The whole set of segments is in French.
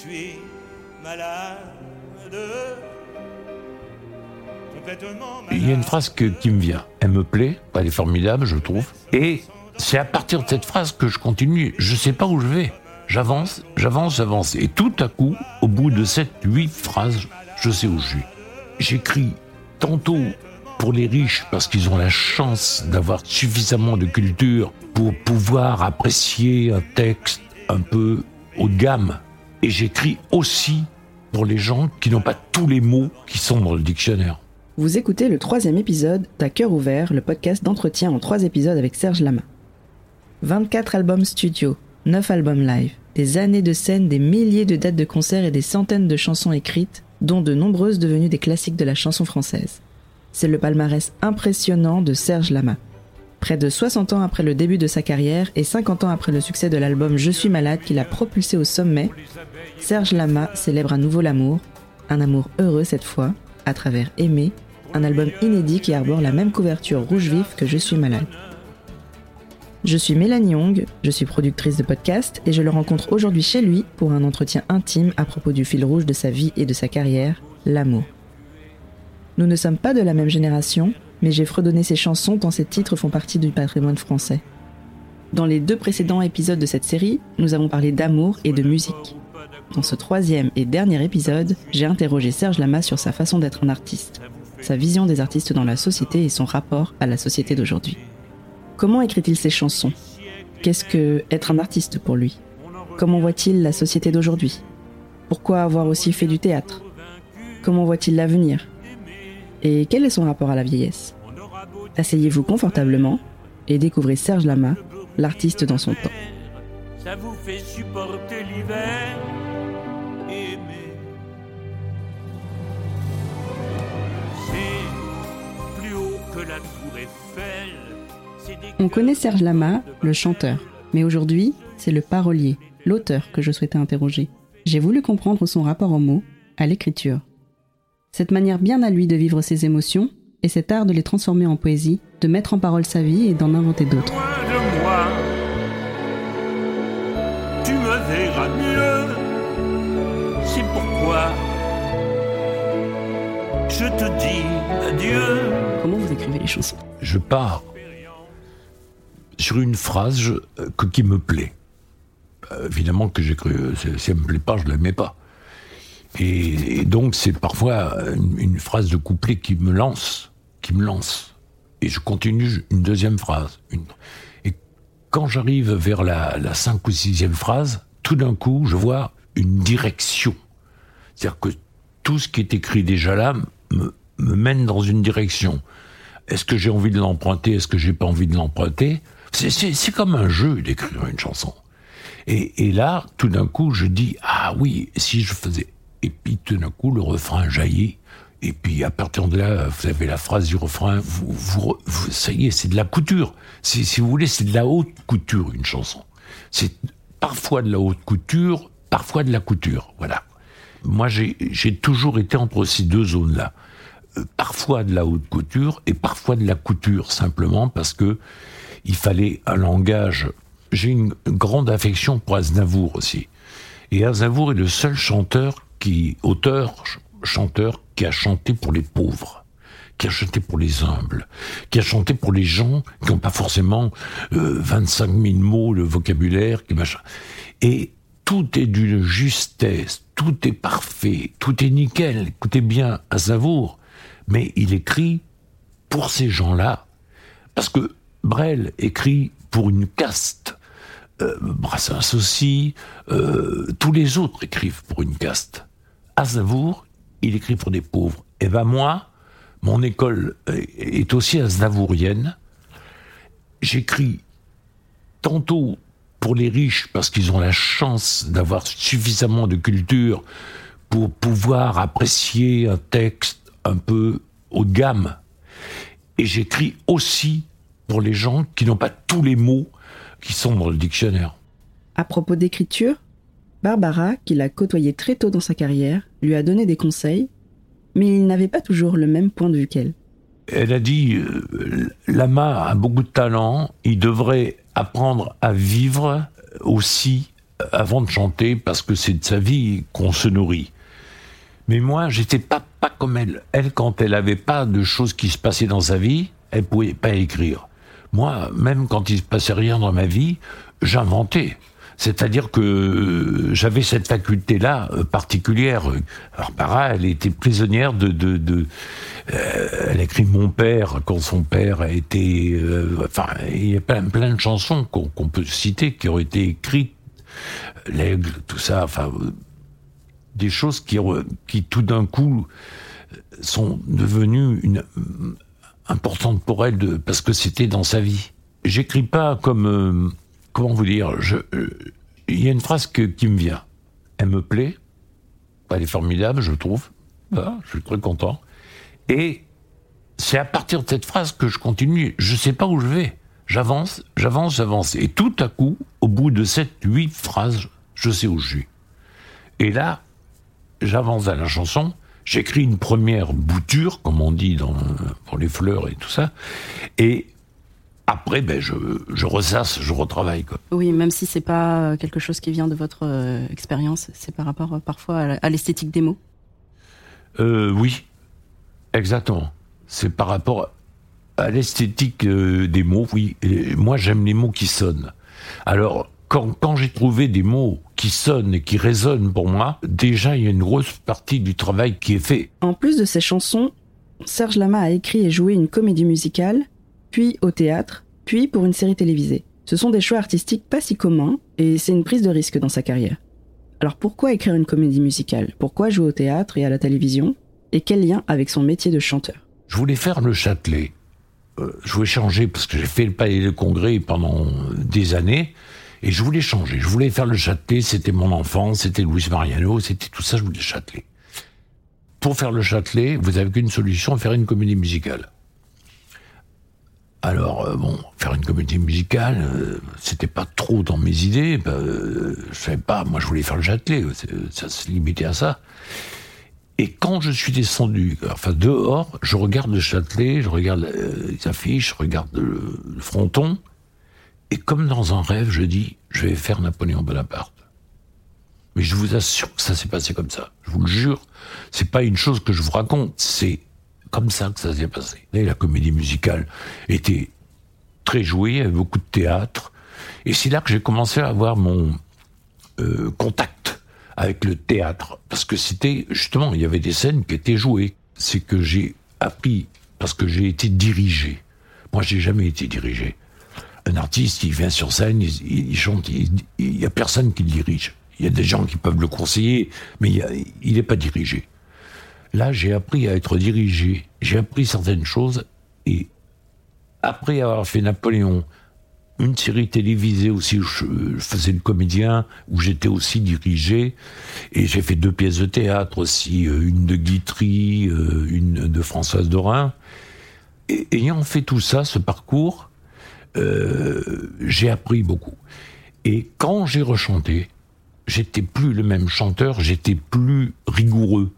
suis malade. Il y a une phrase qui me vient. Elle me plaît, elle est formidable, je trouve. Et c'est à partir de cette phrase que je continue. Je ne sais pas où je vais. J'avance, j'avance, j'avance. Et tout à coup, au bout de cette huit phrases, je sais où je suis. J'écris tantôt pour les riches parce qu'ils ont la chance d'avoir suffisamment de culture pour pouvoir apprécier un texte un peu haut de gamme. Et j'écris aussi pour les gens qui n'ont pas tous les mots qui sont dans le dictionnaire. Vous écoutez le troisième épisode d'À cœur ouvert, le podcast d'entretien en trois épisodes avec Serge Lama. 24 albums studio, 9 albums live, des années de scènes, des milliers de dates de concerts et des centaines de chansons écrites, dont de nombreuses devenues des classiques de la chanson française. C'est le palmarès impressionnant de Serge Lama. Près de 60 ans après le début de sa carrière et 50 ans après le succès de l'album Je suis malade qui l'a propulsé au sommet, Serge Lama célèbre à nouveau l'amour, un amour heureux cette fois, à travers Aimer, un album inédit qui arbore la même couverture rouge vif que Je suis malade. Je suis Mélanie Young, je suis productrice de podcast et je le rencontre aujourd'hui chez lui pour un entretien intime à propos du fil rouge de sa vie et de sa carrière, l'amour. Nous ne sommes pas de la même génération, mais j'ai fredonné ses chansons tant ses titres font partie du patrimoine français. Dans les deux précédents épisodes de cette série, nous avons parlé d'amour et de musique. Dans ce troisième et dernier épisode, j'ai interrogé Serge Lama sur sa façon d'être un artiste, sa vision des artistes dans la société et son rapport à la société d'aujourd'hui. Comment écrit-il ses chansons? Qu'est-ce que être un artiste pour lui? Comment voit-il la société d'aujourd'hui? Pourquoi avoir aussi fait du théâtre? Comment voit-il l'avenir? Et quel est son rapport à la vieillesse? Asseyez-vous confortablement et découvrez Serge Lama, l'artiste dans son temps. Ça vous fait supporter l'hiver plus haut que la tour Eiffel. On connaît Serge Lama, le chanteur, mais aujourd'hui, c'est le parolier, l'auteur que je souhaitais interroger. J'ai voulu comprendre son rapport aux mots, à l'écriture. Cette manière bien à lui de vivre ses émotions et cet art de les transformer en poésie, de mettre en parole sa vie et d'en inventer d'autres. tu me verras mieux. C'est pourquoi je te dis adieu. Comment vous écrivez les chansons? Je pars sur une phrase que, qui me plaît. Euh, évidemment que j'ai cru, si elle me plaît pas, je ne l'aimais pas. Et, donc c'est parfois une, phrase de couplet qui me lance, qui me lance. Et je continue une deuxième phrase. Et quand j'arrive vers la, la cinq ou sixième phrase, tout d'un coup, je vois une direction. C'est-à-dire que tout ce qui est écrit déjà là me, mène dans une direction. Est-ce que j'ai envie de l'emprunter? Est-ce que j'ai pas envie de l'emprunter? C'est comme un jeu d'écrire une chanson. Et, et là, tout d'un coup, je dis ah oui, si je faisais. Et puis tout d'un coup, le refrain jaillit. Et puis à partir de là, vous avez la phrase du refrain. Vous, vous, ça y est, c'est de la couture. Si vous voulez, c'est de la haute couture une chanson. C'est parfois de la haute couture, parfois de la couture. Voilà. Moi, j'ai toujours été entre ces deux zones-là. Euh, parfois de la haute couture et parfois de la couture, simplement parce que il fallait un langage. J'ai une grande affection pour Aznavour aussi. Et Aznavour est le seul chanteur qui, auteur, chanteur, qui a chanté pour les pauvres, qui a chanté pour les humbles, qui a chanté pour les gens qui n'ont pas forcément euh, 25 000 mots, le vocabulaire, qui machin. Et tout est d'une justesse, tout est parfait, tout est nickel. Écoutez bien Aznavour, mais il écrit pour ces gens-là, parce que Brel écrit pour une caste. Euh, Brassens aussi, euh, tous les autres écrivent pour une caste. Aznavour, il écrit pour des pauvres. Et ben moi, mon école est aussi aznavourienne. J'écris tantôt pour les riches parce qu'ils ont la chance d'avoir suffisamment de culture pour pouvoir apprécier un texte un peu haut de gamme. Et j'écris aussi pour les gens qui n'ont pas tous les mots qui sont dans le dictionnaire. À propos d'écriture, Barbara, qui l'a côtoyé très tôt dans sa carrière, lui a donné des conseils, mais il n'avait pas toujours le même point de vue qu'elle. Elle a dit euh, Lama a beaucoup de talent, il devrait apprendre à vivre aussi avant de chanter parce que c'est de sa vie qu'on se nourrit. Mais moi, j'étais pas, pas comme elle. Elle, quand elle avait pas de choses qui se passaient dans sa vie, elle pouvait pas écrire. Moi, même quand il se passait rien dans ma vie, j'inventais. C'est-à-dire que euh, j'avais cette faculté-là euh, particulière. Alors, Para, elle était prisonnière de... euh, elle écrit Mon père, quand son père a été... enfin, il y a plein, de chansons qu'on peut citer qui ont été écrites. L'aigle, tout ça, enfin... Des choses qui, qui tout d'un coup, sont devenues importantes pour elle, parce que c'était dans sa vie. J'écris pas comme comment vous dire, euh, il y a une phrase qui me vient. Elle me plaît. Elle est formidable, je trouve. je suis très content. Et c'est à partir de cette phrase que je continue. Je ne sais pas où je vais. J'avance, j'avance, j'avance. Et tout à coup, au bout de cette huit phrases, je sais où je suis. Et là, j'avance à la chanson. J'écris une première bouture, comme on dit pour les fleurs et tout ça. Et après, ben, je, je ressasse, je retravaille. Quoi. Oui, même si c'est pas quelque chose qui vient de votre euh, expérience, c'est par rapport euh, parfois à l'esthétique des mots? Euh, Oui, exactement. C'est par rapport à l'esthétique des mots, oui. moi, j'aime les mots qui sonnent. Alors, quand, quand j'ai trouvé des mots qui sonnent et qui résonnent pour moi, déjà, il y a une grosse partie du travail qui est fait. En plus de ces chansons, Serge Lama a écrit et joué une comédie musicale puis au théâtre, puis pour une série télévisée. Ce sont des choix artistiques pas si communs, et c'est une prise de risque dans sa carrière. Alors pourquoi écrire une comédie musicale? Pourquoi jouer au théâtre et à la télévision? Et quel lien avec son métier de chanteur? Je voulais faire le Châtelet. Euh, je voulais changer parce que j'ai fait le palais de congrès pendant des années. Et je voulais changer. Je voulais faire le Châtelet. C'était mon enfance. C'était Louis Mariano. C'était tout ça. Je voulais le Châtelet. Pour faire le Châtelet, vous avez qu'une solution faire une comédie musicale. Alors, euh, bon, faire une comédie musicale, euh, c'était pas trop dans mes idées. Bah, euh, je savais pas, moi je voulais faire le Châtelet, ça se limitait à ça. Et quand je suis descendu, enfin dehors, je regarde le Châtelet, je regarde les affiches, je regarde le, fronton, et comme dans un rêve, je dis, je vais faire Napoléon Bonaparte. Mais je vous assure que ça s'est passé comme ça. Je vous le jure. C'est pas une chose que je vous raconte, c'est comme ça que ça s'est passé. La comédie musicale était très jouée, il beaucoup de théâtre. Et c'est là que j'ai commencé à avoir mon euh, contact avec le théâtre. Parce que c'était, justement, il y avait des scènes qui étaient jouées. C'est que j'ai appris, parce que j'ai été dirigé. Moi, j'ai jamais été dirigé. Un artiste, il vient sur scène, il, chante, il n'y a personne qui le dirige. Il y a des gens qui peuvent le conseiller, mais il n'est pas dirigé. Là, j'ai appris à être dirigé, j'ai appris certaines choses, et après avoir fait Napoléon, une série télévisée aussi où je faisais le comédien, où j'étais aussi dirigé, et j'ai fait deux pièces de théâtre aussi, euh, une de Guitry, euh, une de Françoise Dorin. Et ayant fait tout ça, ce parcours, euh, j'ai appris beaucoup. Et quand j'ai rechanté, j'étais plus le même chanteur, j'étais plus rigoureux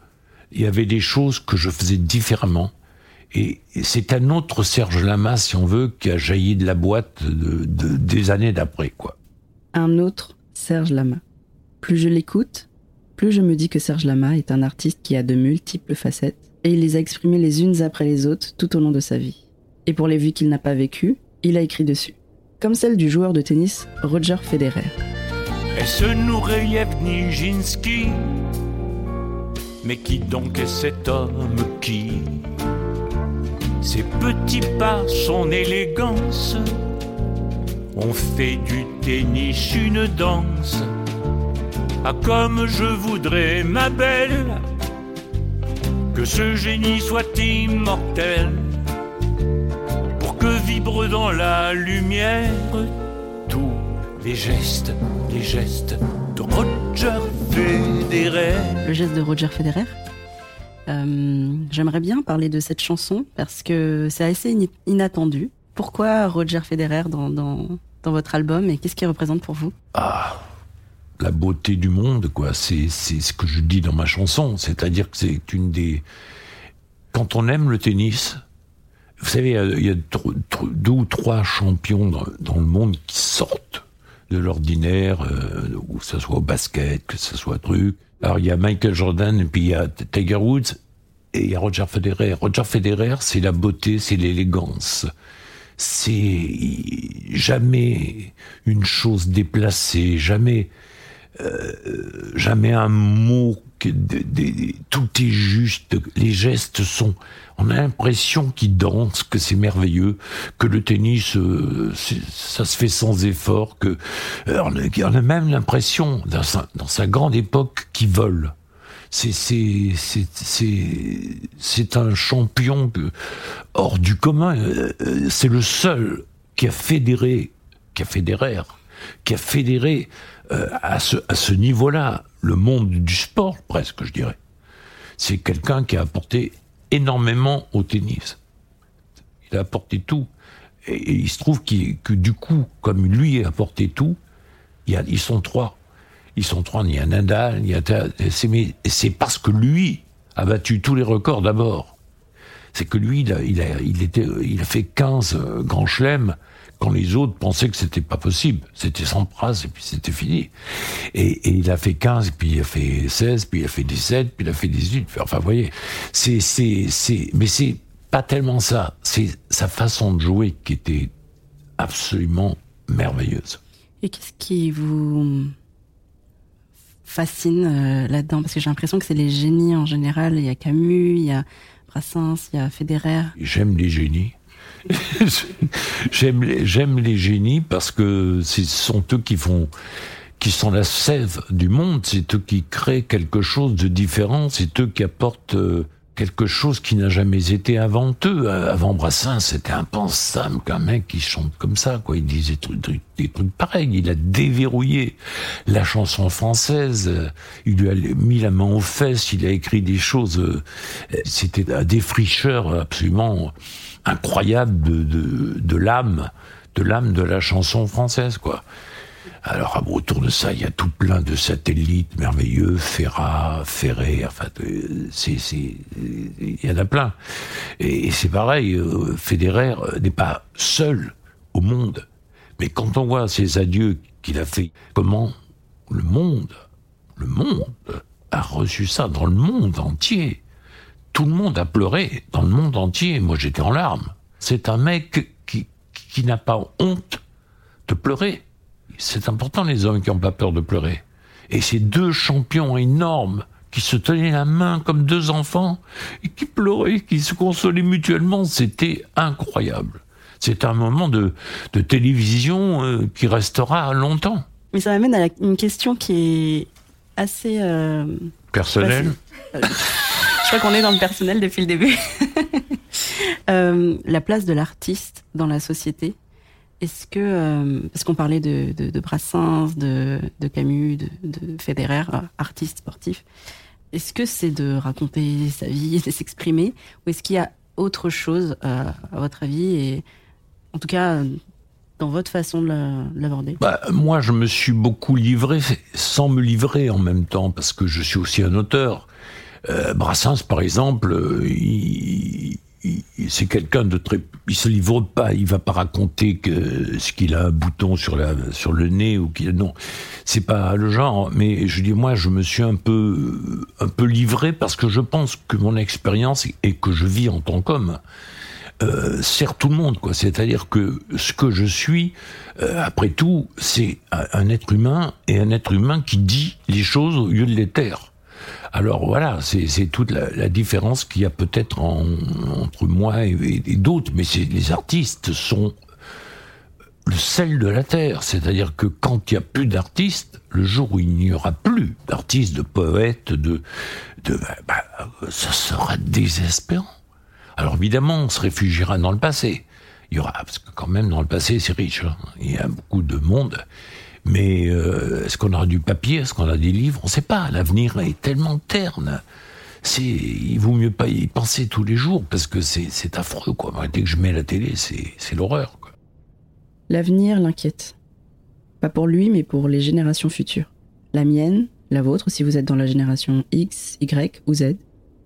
il y avait des choses que je faisais différemment. Et c'est un autre Serge Lama, si on veut, qui a jailli de la boîte de, des années d'après, quoi. Un autre Serge Lama. Plus je l'écoute, plus je me dis que Serge Lama est un artiste qui a de multiples facettes, et il les a exprimées les unes après les autres tout au long de sa vie. Et pour les vues qu'il n'a pas vécues, il a écrit dessus. Comme celle du joueur de tennis Roger Federer. Est-ce Nijinsky mais qui donc est cet homme qui Ses petits pas, son élégance On fait du tennis une danse? Ah comme je voudrais ma belle Que ce génie soit immortel Pour que vibre dans la lumière les gestes, les gestes de Roger Federer. Le geste de Roger Federer. Euh, j'aimerais bien parler de cette chanson parce que c'est assez inattendu. Pourquoi Roger Federer dans, dans, dans votre album et qu'est-ce qu'il représente pour vous? Ah, la beauté du monde, quoi. C'est ce que je dis dans ma chanson. C'est-à-dire que c'est une des. Quand on aime le tennis, vous savez, il y a deux ou trois champions dans, dans le monde qui sortent de l'ordinaire, euh, que ce soit au basket, que ce soit truc. Alors il y a Michael Jordan et puis il y a Tiger Woods et il y a Roger Federer. Roger Federer, c'est la beauté, c'est l'élégance. C'est jamais une chose déplacée, jamais euh, jamais un mot tout est juste, les gestes sont. On a l'impression qu'il danse, que c'est merveilleux, que le tennis, euh, ça se fait sans effort, que euh, on a même l'impression dans sa, grande époque qu'il vole. C'est un champion hors du commun. Euh, c'est le seul qui a fédéré, qui a fédéré, qui a fédéré à ce niveau-là le monde du sport, presque, je dirais. C'est quelqu'un qui a apporté énormément au tennis. Il a apporté tout. Et, il se trouve que du coup, comme lui a apporté tout, il y a, ils sont trois. Ils sont trois. Il y a Nadal, il y a. C'est parce que lui a battu tous les records d'abord. C'est que lui, il a, il, a, fait 15 euh, grands chelems quand les autres pensaient que c'était pas possible. C'était sans phrase et puis c'était fini. Et, il a fait 15, puis il a fait 16, puis il a fait 17, puis il a fait 18. Enfin, vous voyez, c'est, c'est, c'est, mais c'est pas tellement ça. C'est sa façon de jouer qui était absolument merveilleuse. Et qu'est-ce qui vous fascine euh, là-dedans? Parce que j'ai l'impression que c'est les génies en général. Il y a Camus, il y a Brassens, il y a Federer. J'aime les génies. j'aime les, génies parce que ce sont eux qui font qui sont la sève du monde, c'est eux qui créent quelque chose de différent, c'est eux qui apportent euh, quelque chose qui n'a jamais été avant eux. Avant Brassens, c'était impensable qu'un mec qui chante comme ça, quoi. Il disait des trucs, pareils. Il a déverrouillé la chanson française. Il lui a mis la main aux fesses. Il a écrit des choses. Euh, c'était un défricheur absolument incroyable de, de, de l'âme, de l'âme de la chanson française, quoi. Alors ah autour de ça, il y a tout plein de satellites merveilleux, Ferrat, Ferré, enfin, c'est, c'est, il y en a plein. Et, c'est pareil, euh, Federer euh, n'est pas seul au monde. Mais quand on voit ces adieux qu'il a fait, comment le monde, le monde a reçu ça dans le monde entier tout le monde a pleuré dans le monde entier. Moi, j'étais en larmes. C'est un mec qui, qui n'a pas honte de pleurer. C'est important, les hommes qui n'ont pas peur de pleurer. Et ces deux champions énormes qui se tenaient la main comme deux enfants et qui pleuraient, qui se consolaient mutuellement, c'était incroyable. C'est un moment de, de télévision euh, qui restera longtemps. Mais ça m'amène à une question qui est assez... Euh, Personnelle? crois qu'on est dans le personnel depuis le début. Euh, la place de l'artiste dans la société. Est-ce que, euh, parce qu'on parlait de, de, Brassens, de, de Camus, de, de Federer, euh, artiste sportif, est-ce que c'est de raconter sa vie, de s'exprimer, ou est-ce qu'il y a autre chose, à votre avis, et en tout cas dans votre façon de l'aborder? Bah, Moi, je me suis beaucoup livré sans me livrer en même temps, parce que je suis aussi un auteur. Euh, Brassens, par exemple, euh, c'est quelqu'un de très, il se livre pas, il va pas raconter que ce qu'il a un bouton sur la, sur le nez ou qu'il, non, c'est pas le genre. Mais je dis moi, je me suis un peu, un peu livré parce que je pense que mon expérience et que je vis en tant qu'homme euh, sert tout le monde, quoi. C'est-à-dire que ce que je suis, euh, après tout, c'est un être humain et un être humain qui dit les choses au lieu de les taire. Alors voilà, c'est toute la, différence qu'il y a peut-être entre moi et, d'autres, mais les artistes sont le sel de la terre, c'est-à-dire que quand il n'y a plus d'artistes, le jour où il n'y aura plus d'artistes, de poètes, de, de bah, ça sera désespérant. Alors évidemment, on se réfugiera dans le passé. Il y aura, parce que quand même dans le passé, c'est riche. Hein. Il y a beaucoup de monde. Mais euh, est-ce qu'on aura du papier? Est-ce qu'on a des livres? On ne sait pas. L'avenir est tellement terne. C'est, il vaut mieux pas y penser tous les jours parce que c'est affreux. Quoi. Dès que je mets la télé, c'est l'horreur. L'avenir l'inquiète. Pas pour lui, mais pour les générations futures. La mienne, la vôtre, si vous êtes dans la génération X, Y ou Z.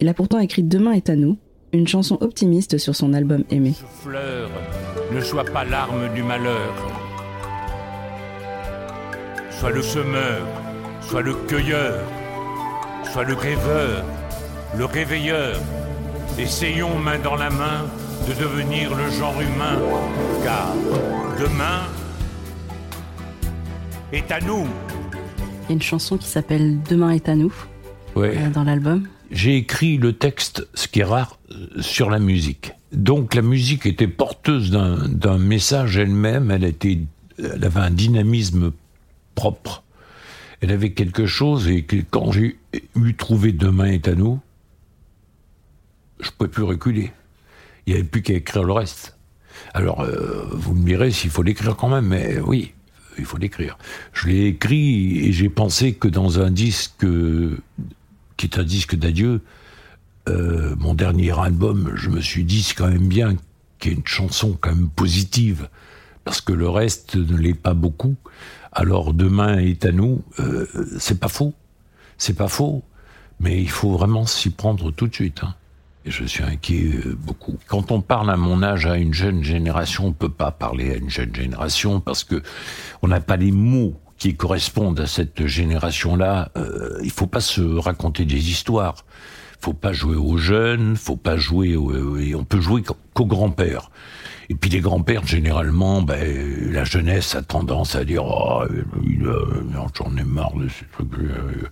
Il a pourtant écrit Demain est à nous, une chanson optimiste sur son album Aimé. fleur ne soit pas l'arme du malheur soit le semeur, soit le cueilleur, soit le rêveur, le réveilleur. Essayons main dans la main de devenir le genre humain, car demain est à nous. Il y a une chanson qui s'appelle Demain est à nous Ouais. euh, dans l'album. J'ai écrit le texte, ce qui est rare, euh, sur la musique. Donc la musique était porteuse d'un d'un message elle-même, elle, était, elle avait un dynamisme propre. Elle avait quelque chose, et que quand j'ai eu trouvé Demain est à nous, je ne pouvais plus reculer. Il n'y avait plus qu'à écrire le reste. Alors, euh, vous me direz s'il faut l'écrire quand même, mais oui, il faut l'écrire. Je l'ai écrit et j'ai pensé que dans un disque qui est un disque d'adieu, euh, mon dernier album, je me suis dit c'est quand même bien qu'il y ait une chanson quand même positive, parce que le reste ne l'est pas beaucoup. Alors demain est à nous, euh, c'est pas faux, c'est pas faux, mais il faut vraiment s'y prendre tout de suite. hein. Et je suis inquiet euh, beaucoup. Quand on parle à mon âge à une jeune génération, on peut pas parler à une jeune génération parce que on n'a pas les mots qui correspondent à cette génération-là. Euh, il faut pas se raconter des histoires. Faut pas jouer aux jeunes, faut pas jouer au- et on peut jouer qu'au qu'aux grands-pères. Et puis les grands-pères, généralement, ben, la jeunesse a tendance à dire oh, il, euh, j'en ai marre de ces trucs. euh.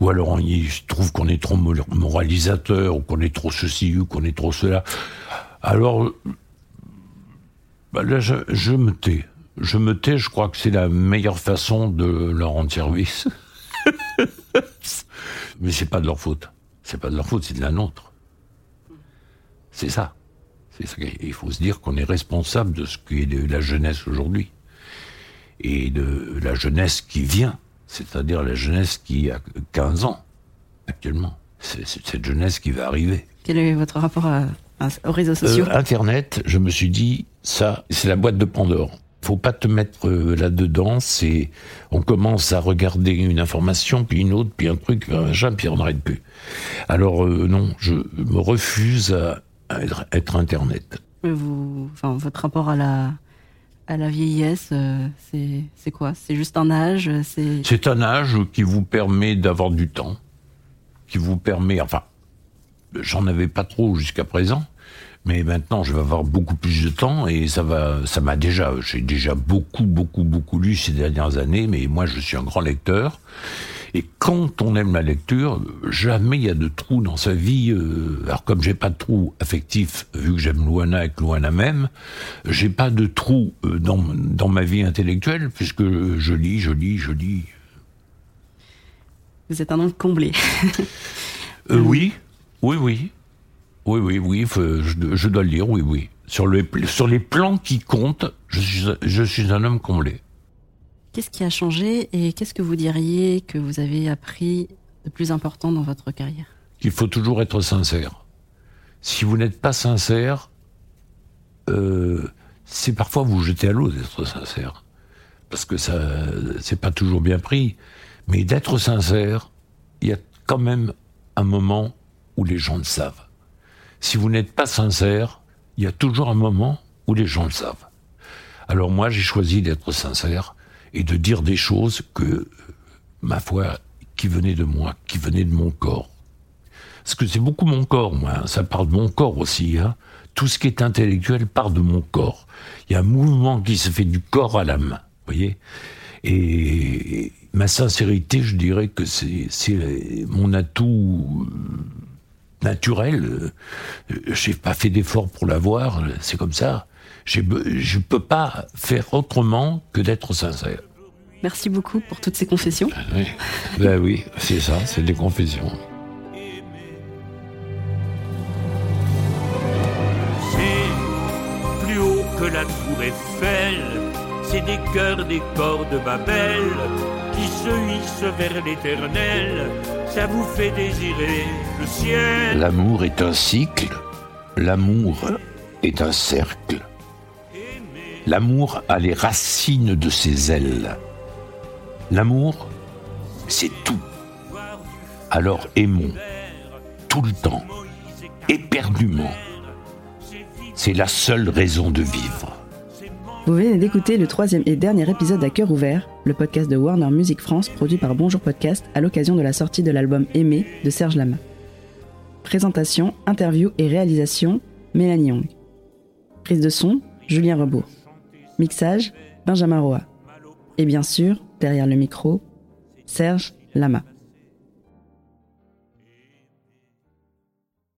Ou alors ils trouvent qu'on est trop mor- moralisateur, ou qu'on est trop ceci, ou qu'on est trop cela. Alors euh, ben là, je, je me tais. Je me tais, je crois que c'est la meilleure façon de leur rendre service. Mais c'est pas de leur faute. C'est pas de leur faute, c'est de la nôtre. C'est ça. C'est ça. qu'il- Il faut se dire qu'on est responsable de ce qui est de la jeunesse aujourd'hui. Et de la jeunesse qui vient. C'est-à-dire la jeunesse qui a 15 ans, actuellement. C'est c'est cette jeunesse qui va arriver. Quel est votre rapport à- à- aux réseaux sociaux? Euh, Internet, je me suis dit, ça, c'est la boîte de Pandore. Faut pas te mettre euh, là-dedans, c'est, on commence à regarder une information, puis une autre, puis un truc, puis un machin, puis on n'arrête plus. Alors, euh, non, je me refuse à, à être, être Internet. Vous, enfin, votre rapport à la, à la vieillesse, euh, c'est c'est quoi? C'est juste un âge C'est C'est un âge qui vous permet d'avoir du temps, qui vous permet, enfin, j'en avais pas trop jusqu'à présent, mais maintenant je vais avoir beaucoup plus de temps et ça va, ça m'a déjà, j'ai déjà beaucoup, beaucoup, beaucoup lu ces dernières années, mais moi je suis un grand lecteur. Et quand on aime la lecture, jamais il y a de trou dans sa vie. euh, alors comme j'ai pas de trou affectif, vu que j'aime Luana avec Luana même, j'ai pas de trou euh, dans, dans ma vie intellectuelle, puisque je lis, je lis, je lis. vous êtes un homme comblé. Euh, oui, oui, oui. Oui, oui, oui, je, je dois le dire, oui, oui. Sur, le, sur les plans qui comptent, je suis, je suis un homme comblé. Qu'est-ce qui a changé et qu'est-ce que vous diriez que vous avez appris de plus important dans votre carrière? Qu'il faut toujours être sincère. Si vous n'êtes pas sincère, euh, c'est parfois vous jeter à l'eau d'être sincère. Parce que ça, c'est pas toujours bien pris. Mais d'être sincère, il y a quand même un moment où les gens le savent. Si vous n'êtes pas sincère, il y a toujours un moment où les gens le savent. Alors moi, j'ai choisi d'être sincère et de dire des choses que, euh, ma foi, qui venaient de moi, qui venaient de mon corps. Parce que c'est beaucoup mon corps, moi. hein. Ça part de mon corps aussi. Hein. Tout ce qui est intellectuel part de mon corps. Il y a un mouvement qui se fait du corps à l'âme. Vous voyez Et ma sincérité, je dirais que c'est c'est mon atout euh, naturel. Euh, J'ai pas fait d'effort pour l'avoir. C'est comme ça. Je peux pas faire autrement que d'être sincère. Merci beaucoup pour toutes ces confessions. Oui, ben oui, c'est ça, c'est des confessions. C'est plus haut que la tour Eiffel, des corps de Babel qui se hissent vers l'éternel, ça vous fait désirer le ciel. L'amour est un cycle, l'amour est un cercle. L'amour a les racines de ses ailes. L'amour, c'est tout. Alors aimons, tout le temps, éperdument. C'est la seule raison de vivre. Vous venez d'écouter le troisième et dernier épisode à cœur ouvert, le podcast de Warner Music France produit par Bonjour Podcast à l'occasion de la sortie de l'album Aimé de Serge Lama. Présentation, interview et réalisation, Mélanie Young. Prise de son, Julien Rebourg. Mixage, Benjamin Roa. Et bien sûr, derrière le micro, Serge Lama.